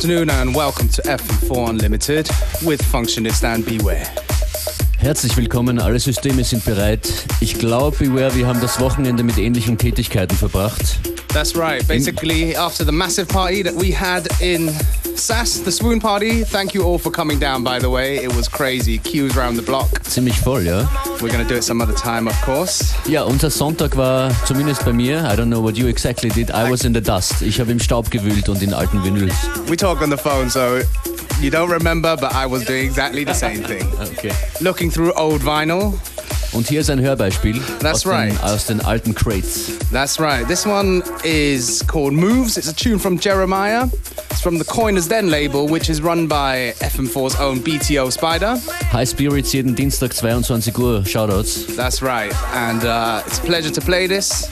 Good afternoon and welcome to FM4 Unlimited with Functionist and Beware. Herzlich willkommen, alle Systeme sind bereit. Ich glaube, Beware, wir haben das Wochenende mit ähnlichen Tätigkeiten verbracht. That's right. Basically, after the massive party that we had in SAS, the Swoon Party, thank you all for coming down, by the way. It was crazy. Queues around the block. Ziemlich voll, ja? We're going to do it some other time, of course. Ja, unser Sonntag war zumindest bei mir, I don't know what you exactly did, I was in the dust. Ich habe im Staub gewühlt und in alten Vinyls. We talk on the phone, so you don't remember, but I was doing exactly the same thing. Okay. Looking through old vinyl. Und hier ist ein Hörbeispiel That's aus, right. den, aus den alten Crates. That's right. This one is called Moves. It's a tune from Jeremiah. It's from the Coiners Den label, which is run by FM4's own BTO Spider. High Spirits jeden Dienstag 22 Uhr, Shoutouts. That's right. And uh, it's a pleasure to play this.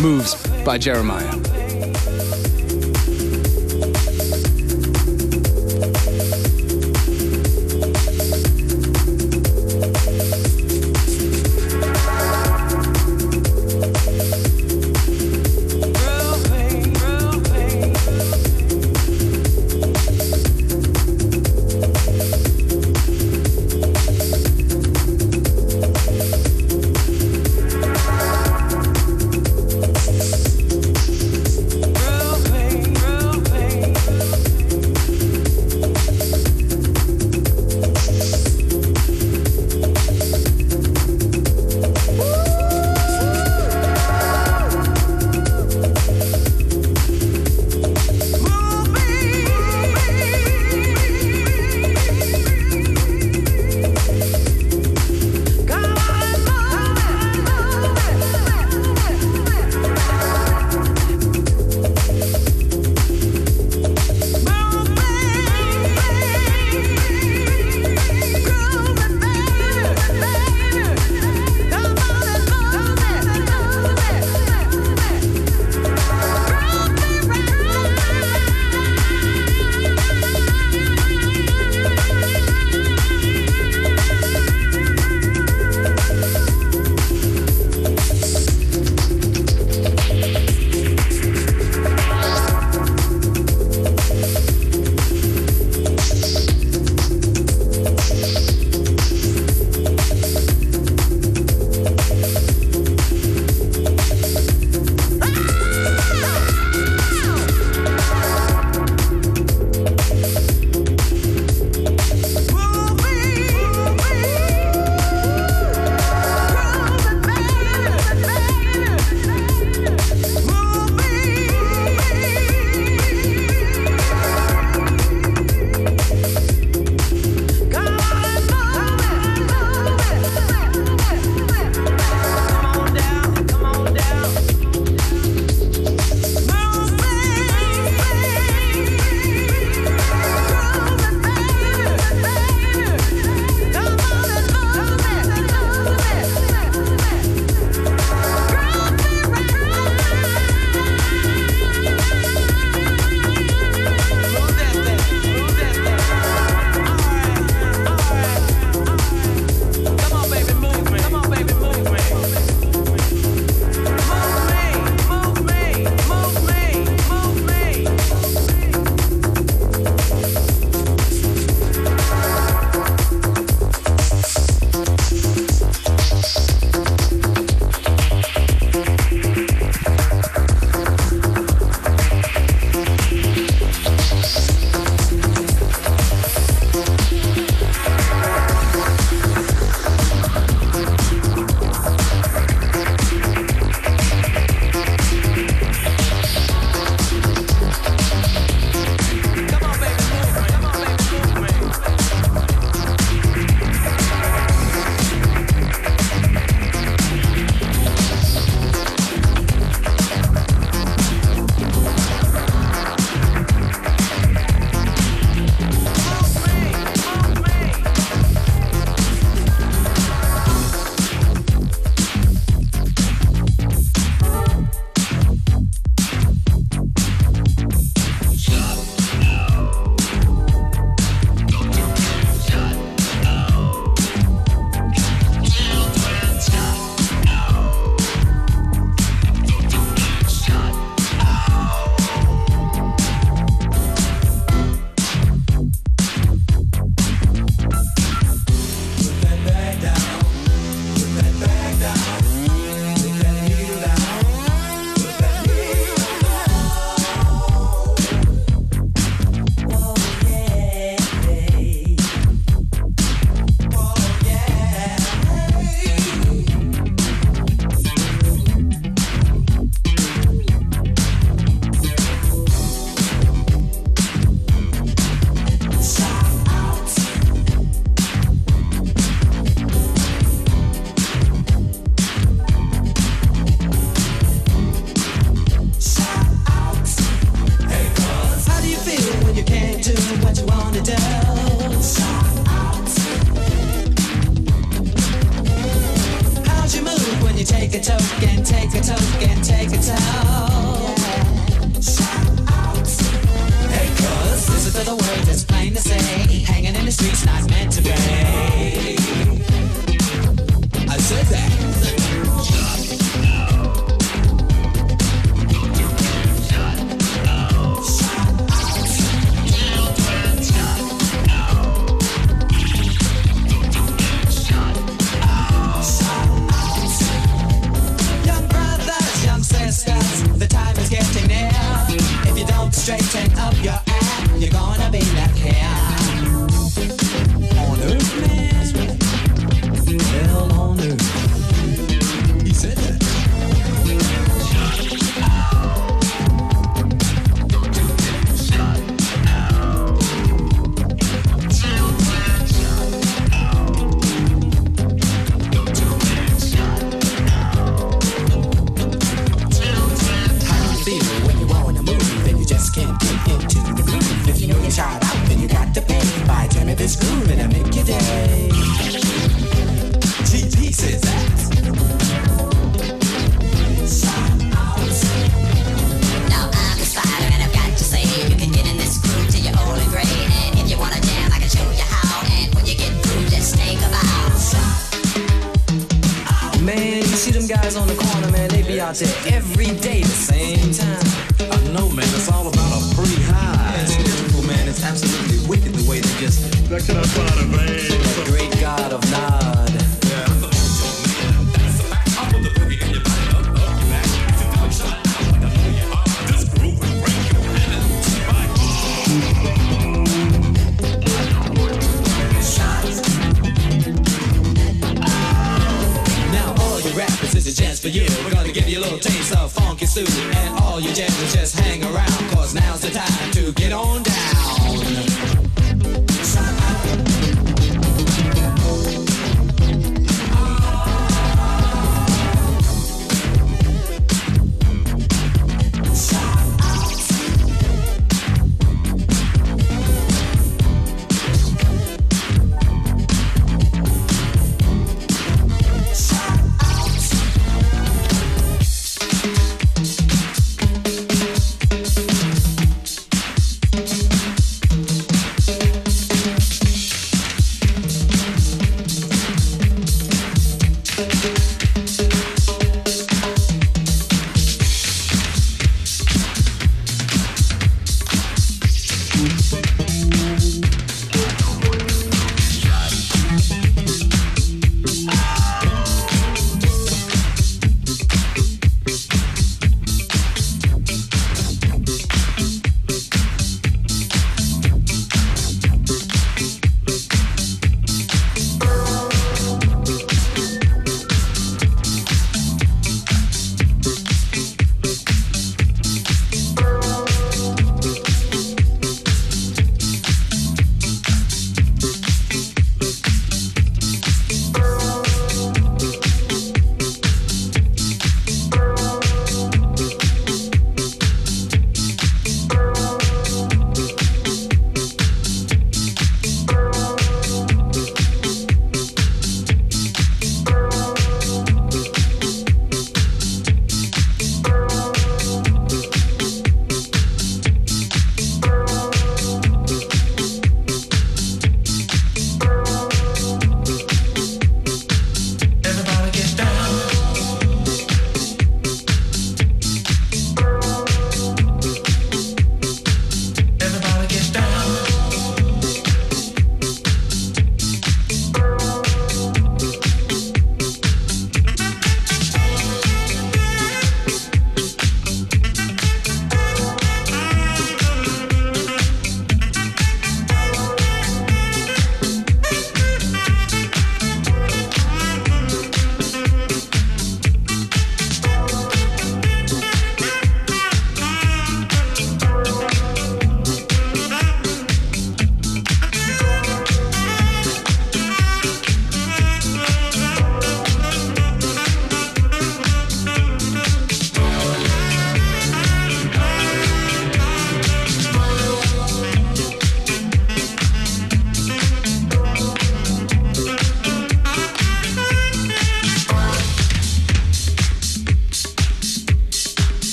Moves by Jeremiah.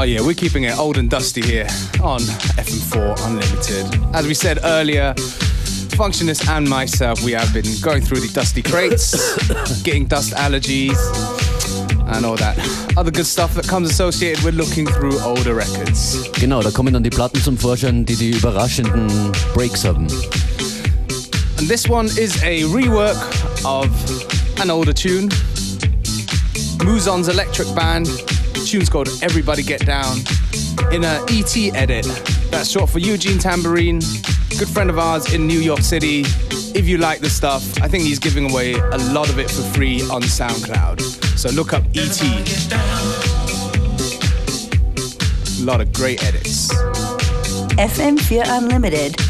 Oh yeah, we're keeping it old and dusty here on FM4 Unlimited. As we said earlier, Functionist and myself, we have been going through the dusty crates, getting dust allergies, and all that other good stuff that comes associated with looking through older records. Genau, da kommen dann die Platten zum Vorschein, die die überraschenden Breaks haben. And this one is a rework of an older tune. Muzon's Electric Band. Tune's called Everybody Get Down in a ET edit. That's short for Eugene Tambourine, good friend of ours in New York City. If you like the stuff, I think he's giving away a lot of it for free on SoundCloud. So look up ET. A lot of great edits. FM4 Unlimited.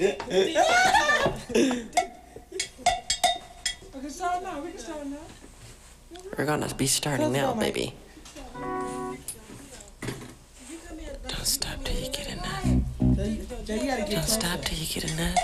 We're gonna be starting now, baby. Don't stop till you get enough. Don't stop till you get enough.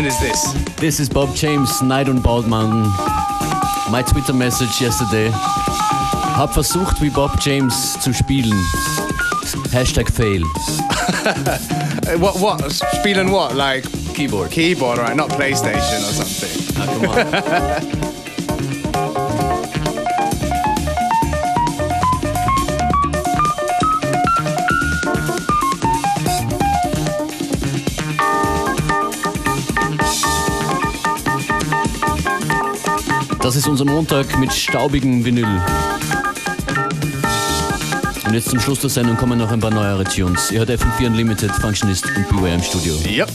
Mountain is this? This is Bob James, Night on Bald Mountain. My Twitter message yesterday. Hab versucht, wie Bob James zu spielen. Hashtag fail. What? What? Spielen what? Like Keyboard. keyboard, right? Not PlayStation or something. Ah, come on. Das ist unser Montag mit staubigem Vinyl. Und jetzt zum Schluss der Sendung kommen noch ein paar neuere Tunes. Ihr hört FM4 Unlimited, Functionist und Beware im Studio. Yep.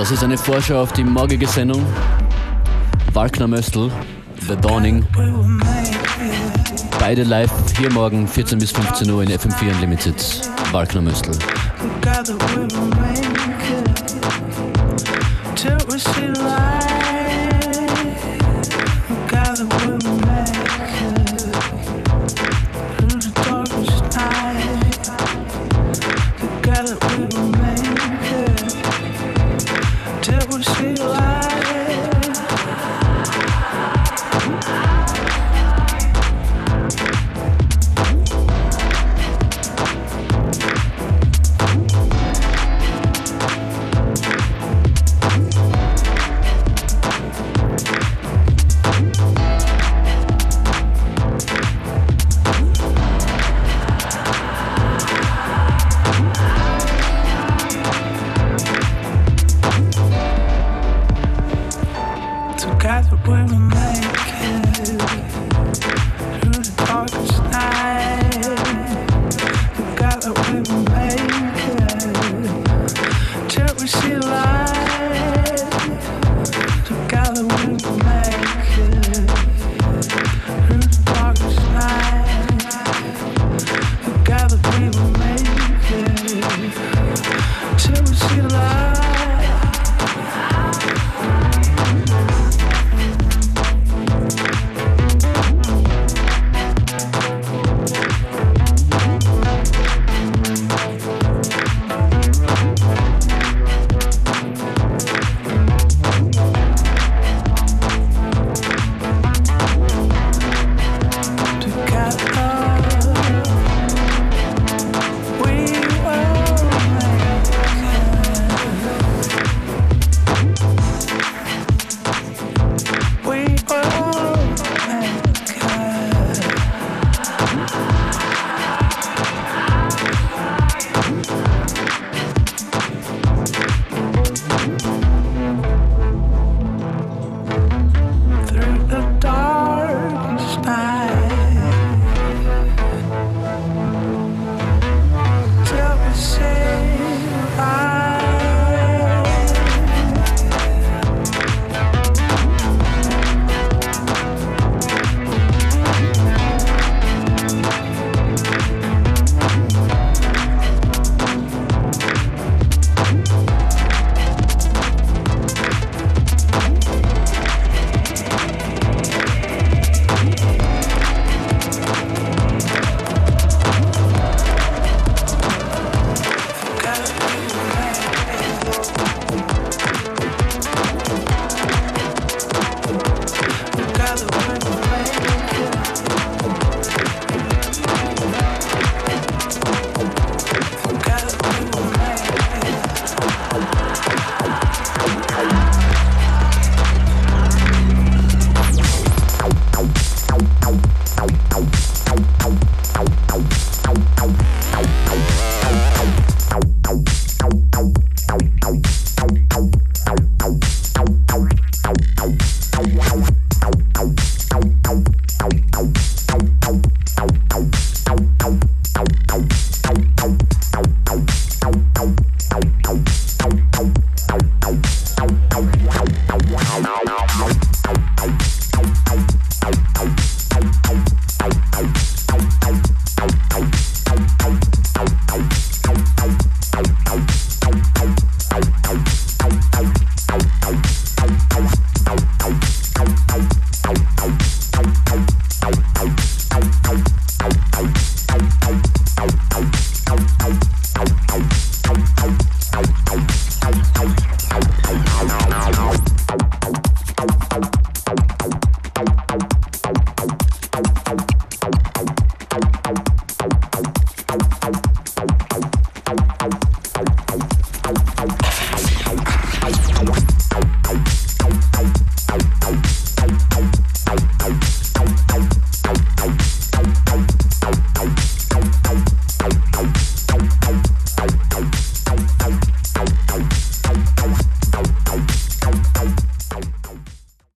Das ist eine Vorschau auf die morgige Sendung. Wagner Möstl, The Dawning. Beide live hier morgen 14 bis 15 Uhr in FM4 Unlimited. Wagner Möstl. Till we see light.